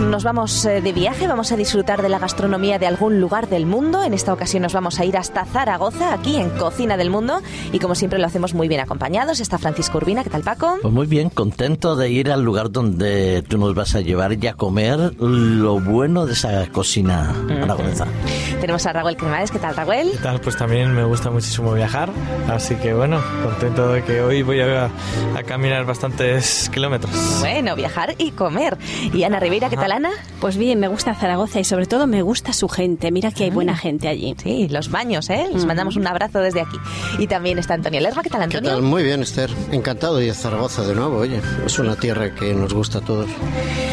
nos vamos eh, de viaje, vamos a disfrutar de la gastronomía de algún lugar del mundo. En esta ocasión nos vamos a ir hasta Zaragoza, aquí en Cocina del Mundo. Y como siempre lo hacemos muy bien acompañados. Está Francisco Urbina, ¿qué tal Paco? Pues muy bien, contento de ir al lugar donde tú nos vas a llevar y a comer lo bueno de esa cocina aragonesa. Tenemos a Raúl Cremades, ¿qué tal Raúl? ¿Qué tal? Pues también me gusta muchísimo viajar, así que bueno, contento de que hoy voy a, a caminar bastantes kilómetros. Bueno, viajar y comer. Y Ana Rivera, ¿qué tal Pues bien, me gusta Zaragoza y sobre todo me gusta su gente. Mira que hay buena gente allí. Sí, los baños, ¿eh? Les mandamos un abrazo desde aquí. Y también está Antonio Lerma. ¿Qué tal, ¿Qué Antonio? tal? Muy bien, Esther. Encantado de ir a Zaragoza de nuevo, oye. Es una tierra que nos gusta a todos.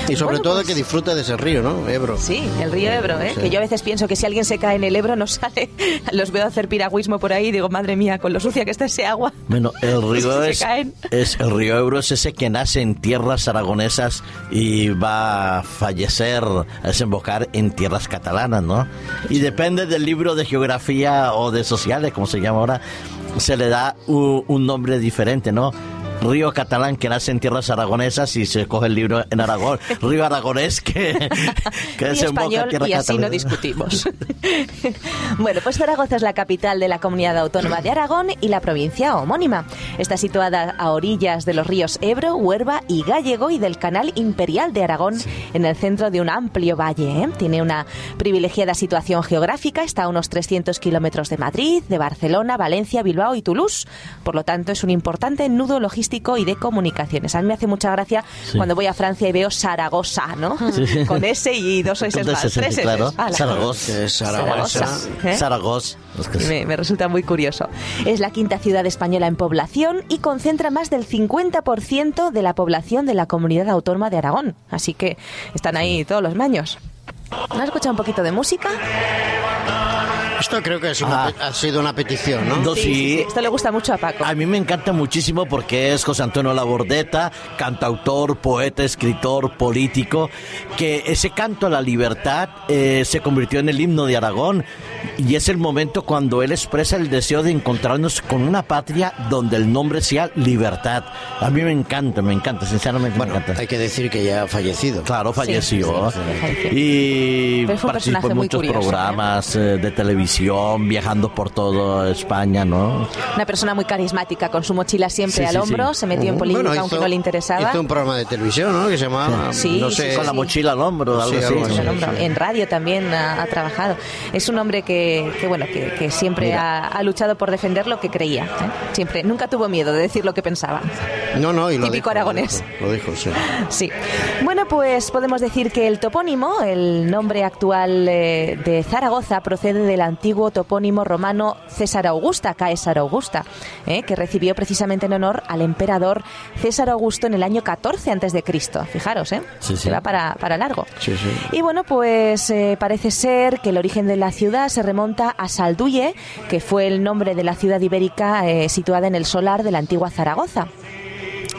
Y sobre Bueno, todo pues- que disfruta de ese río, ¿no? Ebro. Sí, el río Ebro, ¿eh? Sí. que yo a veces pienso que si alguien se cae en el Ebro no sale. Los veo hacer piragüismo por ahí y digo, madre mía, con lo sucia que está ese agua. Bueno, el río Se es, caen. es el río Ebro es ese que nace en tierras aragonesas y va a fallecer, desembocar en tierras catalanas, ¿no? Y depende del libro de geografía o de sociales, como se llama ahora, se le da u- un nombre diferente, ¿no? Río catalán que nace en tierras aragonesas y se coge el libro en Aragón. Río aragonés que, que desemboca en tierras y así no catalanas. discutimos. bueno, pues Zaragoza es la capital de la comunidad autónoma de Aragón y la provincia homónima. Está situada a orillas de los ríos Ebro, Huerva y Gallego y del canal imperial de Aragón en el centro de un amplio valle. ¿eh? Tiene una privilegiada situación geográfica, está a unos 300 kilómetros de Madrid, de Barcelona, Valencia, Bilbao y Toulouse. Por lo tanto, es un importante nudo logístico y de comunicaciones. A mí me hace mucha gracia Sí. cuando voy a Francia y veo Zaragoza, ¿no? Sí. Con S y dos S más, dos S, tres S. claro. Zaragoza. Zaragoza. ¿eh? Me, me resulta muy curioso. Es la quinta ciudad española en población y concentra más del 50% de la población de la comunidad autónoma de Aragón. Así que están ahí todos los maños. ¿No has escuchado un poquito de música? Esto creo que es una Ah. ha sido una petición, ¿no? No, sí. Esto le gusta mucho a Paco. A mí me encanta muchísimo porque es José Antonio Labordeta, cantautor, poeta, escritor, político, que ese canto a la libertad eh, se convirtió en el himno de Aragón y es el momento cuando él expresa el deseo de encontrarnos con una patria donde el nombre sea libertad. A mí me encanta, me encanta, sinceramente Bueno, me encanta. hay que decir que ya ha fallecido. Claro, falleció. sí, sí. Y participó en muchos curioso, ¿eh? programas eh, de televisión, viajando por toda España, ¿no? Una persona muy carismática, con su mochila siempre Sí, al sí, hombro, sí. se metió en política Bueno, aunque hizo- no le interesaba. Hizo un programa de televisión, ¿no? Que se llamaba. Sí, no sé. sí. Con la mochila al hombro, algo Sí, así. En, hombro. En radio también ha, ha trabajado. Es un hombre que, que, bueno, que, que siempre ha, ha luchado por defender lo que creía. ¿eh? Siempre, nunca tuvo miedo de decir lo que pensaba. No, no, y lo Típico dijo, aragonés. Lo dijo, lo dijo, sí. Sí. Bueno, pues podemos decir que el topónimo, el nombre actual eh, de Zaragoza, procede del antiguo topónimo romano César Augusta, Caesar Augusta, eh, que recibió precisamente en honor al emperador César Augusto en el año 14 antes de Cristo. Fijaros, ¿eh? Sí, sí. Se va para, para largo. Sí. Y bueno, pues eh, parece ser que el origen de la ciudad se remonta a Salduye, que fue el nombre de la ciudad ibérica eh, situada en el solar de la antigua Zaragoza.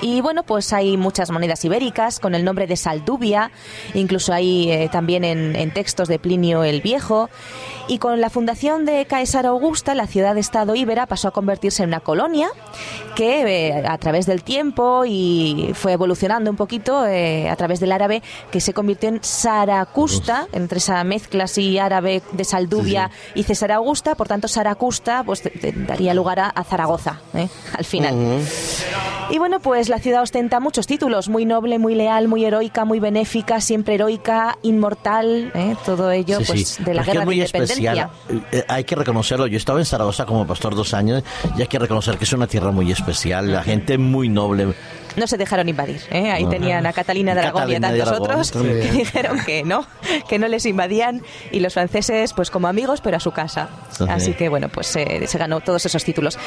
Y bueno, pues hay muchas monedas ibéricas con el nombre de Saldubia, incluso hay eh, también en, en textos de Plinio el Viejo. Y con la fundación de Caesar Augusta, la ciudad-estado íbera pasó a convertirse en una colonia que eh, a través del tiempo y fue evolucionando un poquito eh, a través del árabe, que se convirtió en Saracusta, entre esa mezcla así árabe de Saldubia y César Augusta. Por tanto, Saracusta pues, te- te daría lugar a, a Zaragoza ¿eh? al final. Y bueno, pues la ciudad ostenta muchos títulos, muy noble, muy leal, muy heroica, muy benéfica, siempre heroica, inmortal, ¿eh? todo ello Sí, pues de la guerra de independencia. Eh, hay que reconocerlo. Yo estaba en Zaragoza como pastor dos años y hay que reconocer que es una tierra muy especial. La gente muy noble. No se dejaron invadir, ¿eh? ahí No. tenían a Catalina de Aragón y a tantos otros que dijeron que no, que no les invadían y los franceses pues como amigos pero a su casa. Sí. Así que bueno, pues eh, se ganó todos esos títulos.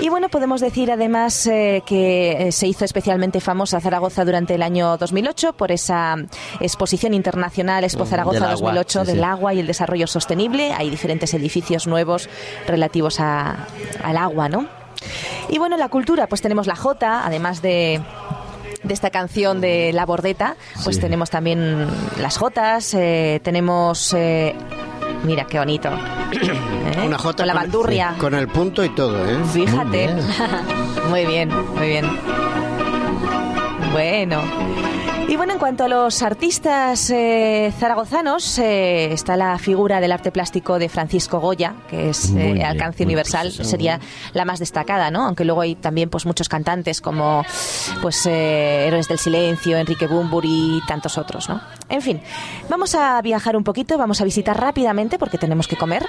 Y bueno, podemos decir además eh, que eh, se hizo especialmente famosa Zaragoza durante el año 2008 por esa exposición internacional Expo Zaragoza Del agua, 2008 sí, del sí. agua y el desarrollo sostenible. Hay diferentes edificios nuevos relativos a- al agua, ¿no? Y bueno, la cultura, pues tenemos la Jota, además de de esta canción de La Bordeta, pues Sí. tenemos también las Jotas, eh, tenemos... eh, mira, qué bonito. ¿Eh? Una J Con la bandurria. Con el punto y todo, ¿eh? Fíjate. Muy Muy bien, muy bien. Bueno. Y bueno, en cuanto a los artistas eh, zaragozanos, eh, está la figura del arte plástico de Francisco Goya, que es eh, bien, alcance universal, sería la más destacada, ¿no? Aunque luego hay también pues muchos cantantes como pues eh, Héroes del Silencio, Enrique Bumburi y tantos otros, ¿no? En fin, vamos a viajar un poquito, vamos a visitar rápidamente porque tenemos que comer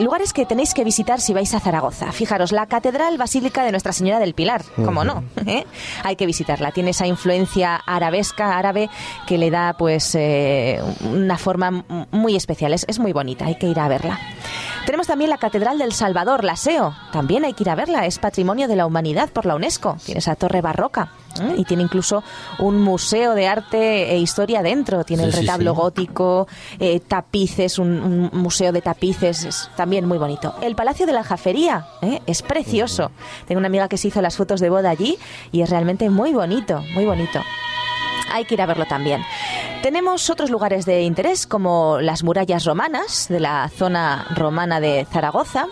lugares que tenéis que visitar si vais a Zaragoza. Fijaros, la Catedral Basílica de Nuestra Señora del Pilar, ¿cómo no? ¿Eh? Hay que visitarla. Tiene esa influencia arabesca, árabe, que le da pues eh, una forma muy especial. Es, es muy bonita, hay que ir a verla. Tenemos también la Catedral del Salvador, la SEO. También hay que ir a verla. Es Patrimonio de la Humanidad por la UNESCO. Tiene esa torre barroca ¿eh? y tiene incluso un museo de arte e historia dentro. Tiene el Sí, retablo sí. gótico, eh, tapices, un, un museo de tapices. Es también muy bonito. El Palacio de la Jafería ¿eh? es precioso. Tengo una amiga que se hizo las fotos de boda allí y es realmente muy bonito, muy bonito hay que ir a verlo también. Tenemos otros lugares de interés como las murallas romanas de la zona romana de Zaragoza.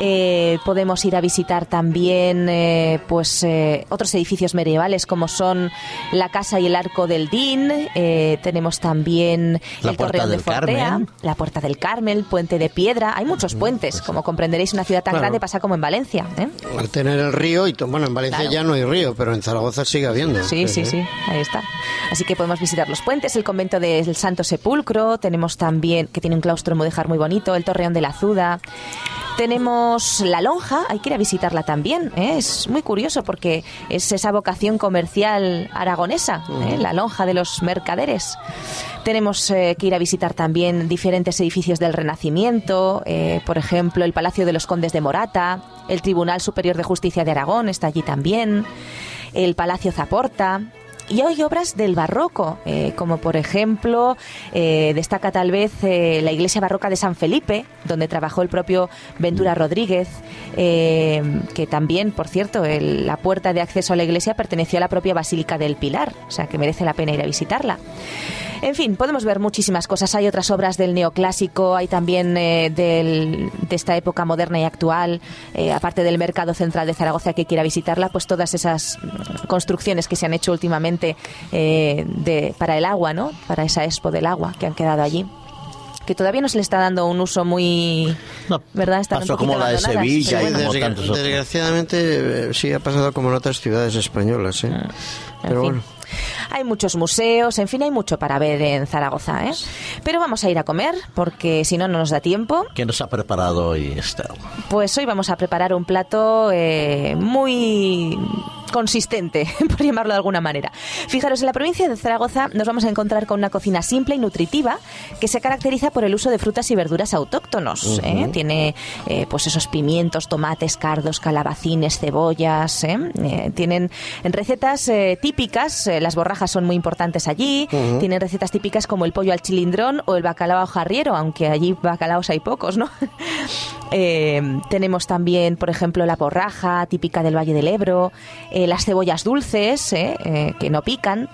Eh, podemos ir a visitar también eh, pues eh, otros edificios medievales como son la casa y el arco del Din. Eh, tenemos también La el torreón de del Fortea, Carmen. la puerta del Carmel, puente de piedra. Hay muchos puentes, como comprenderéis, una ciudad tan Claro. grande pasa como en Valencia. ¿eh? Al tener el río, y bueno, en Valencia Claro. ya no hay río, pero en Zaragoza sigue habiendo. Sí, sí, sí, ahí está. Así que podemos visitar los puentes, el convento del Santo Sepulcro, tenemos también, que tiene un claustro mudéjar muy bonito, el Torreón de la Azuda. Tenemos la lonja, hay que ir a visitarla también. ¿eh? Es muy curioso porque es esa vocación comercial aragonesa, ¿eh? la lonja de los mercaderes. Tenemos eh, que ir a visitar también diferentes edificios del Renacimiento, por ejemplo, el Palacio de los Condes de Morata, el Tribunal Superior de Justicia de Aragón está allí también, el Palacio Zaporta. Y hay obras del barroco, eh, como por ejemplo, eh, destaca tal vez eh, la iglesia barroca de San Felipe, donde trabajó el propio Ventura Rodríguez, que también, por cierto, la puerta de acceso a la iglesia perteneció a la propia Basílica del Pilar, o sea que merece la pena ir a visitarla. En fin, podemos ver muchísimas cosas. Hay otras obras del neoclásico, hay también de esta época moderna y actual, aparte del Mercado Central de Zaragoza que quiera visitarla, pues todas esas mm, construcciones que se han hecho últimamente eh, de, para el agua, ¿no? Para esa expo del agua que han quedado allí. Que todavía no se le está dando un uso muy. No, ¿Verdad? Están un pasó como poquito la de Sevilla y bueno. como Desgra- tantos otros. desgraciadamente eh, sí ha pasado como en otras ciudades españolas, ¿eh? En Pero fin. bueno. Hay muchos museos, en fin, hay mucho para ver en Zaragoza, ¿eh? Pero vamos a ir a comer, porque si no, no nos da tiempo. ¿Quién nos ha preparado hoy, Esther? Pues hoy vamos a preparar un plato eh, muy consistente, por llamarlo de alguna manera. Fijaros, en la provincia de Zaragoza nos vamos a encontrar con una cocina simple y nutritiva que se caracteriza por el uso de frutas y verduras autóctonos. ¿eh? Tiene eh, pues esos pimientos, tomates, cardos, calabacines, cebollas. ¿eh? Eh, tienen recetas típicas, las borrajas son muy importantes allí. Tienen recetas típicas como el pollo al chilindrón o el bacalao jarriero, aunque allí bacalaos hay pocos, ¿no? Eh, tenemos también, por ejemplo, la porraja, típica del Valle del Ebro, eh, las cebollas dulces, eh, eh, que no pican.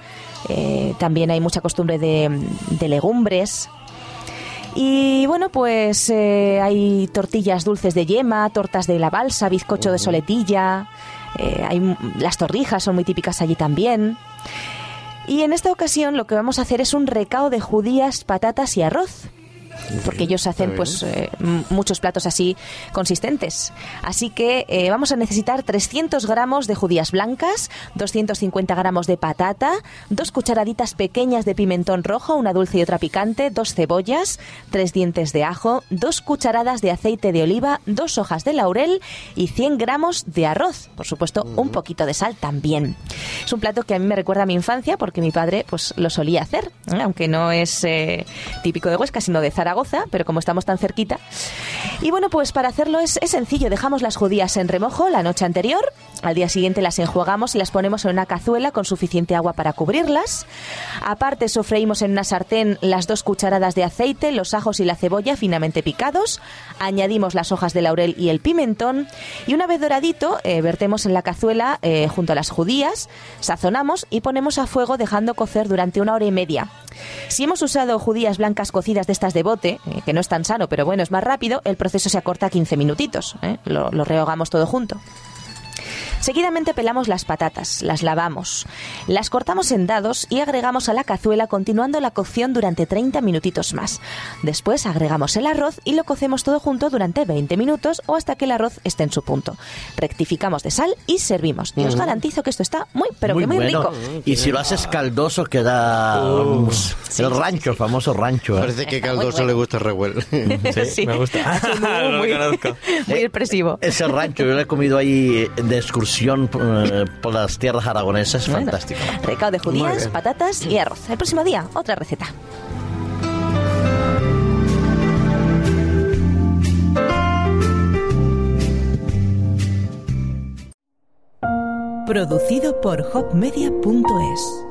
También hay mucha costumbre de, de legumbres. Y bueno, pues eh, hay tortillas dulces de yema, tortas de la balsa, bizcocho de soletilla. eh, hay, las torrijas son muy típicas allí también. Y en esta ocasión lo que vamos a hacer es un recao de judías, patatas y arroz. Porque ellos hacen pues eh, muchos platos así consistentes. Así que eh, vamos a necesitar 300 gramos de judías blancas, 250 gramos de patata, dos cucharaditas pequeñas de pimentón rojo, una dulce y otra picante, dos cebollas, tres dientes de ajo, dos cucharadas de aceite de oliva, dos hojas de laurel y 100 gramos de arroz. Por supuesto, un poquito de sal también. Es un plato que a mí me recuerda a mi infancia porque mi padre pues lo solía hacer, ¿eh? aunque no es típico de Huesca, sino de Zaragoza, pero como estamos tan cerquita. Y bueno, pues para hacerlo es, sencillo. Dejamos las judías en remojo la noche anterior. Al día siguiente las enjuagamos y las ponemos en una cazuela con suficiente agua para cubrirlas. Aparte sofreímos en una sartén las dos cucharadas de aceite, los ajos y la cebolla finamente picados. Añadimos las hojas de laurel y el pimentón. Y una vez doradito, eh, vertemos en la cazuela eh, junto a las judías, sazonamos y ponemos a fuego dejando cocer durante una hora y media. Si hemos usado judías blancas cocidas de estas de bote, eh, que no es tan sano, pero bueno, es más rápido, el proceso se acorta a 15 minutitos. ¿eh? Lo, lo rehogamos todo junto. Seguidamente pelamos las patatas, las lavamos, las cortamos en dados y agregamos a la cazuela continuando la cocción durante 30 minutitos más. Después agregamos el arroz y lo cocemos todo junto durante 20 minutos o hasta que el arroz esté en su punto. Rectificamos de sal y servimos. Y os garantizo que esto está muy, pero que muy bueno. rico. Y si lo haces caldoso queda um, el rancho, el famoso rancho. ¿eh? Parece que Caldoso le gusta revuelo. Sí, Sí. me gusta. Muy, muy- muy Eh, expresivo. Ese rancho, yo lo he comido ahí de excursión eh, por las tierras aragonesas, Bueno, fantástico. Recado de judías, patatas y arroz. El próximo día, otra receta. Producido por hopmedia.es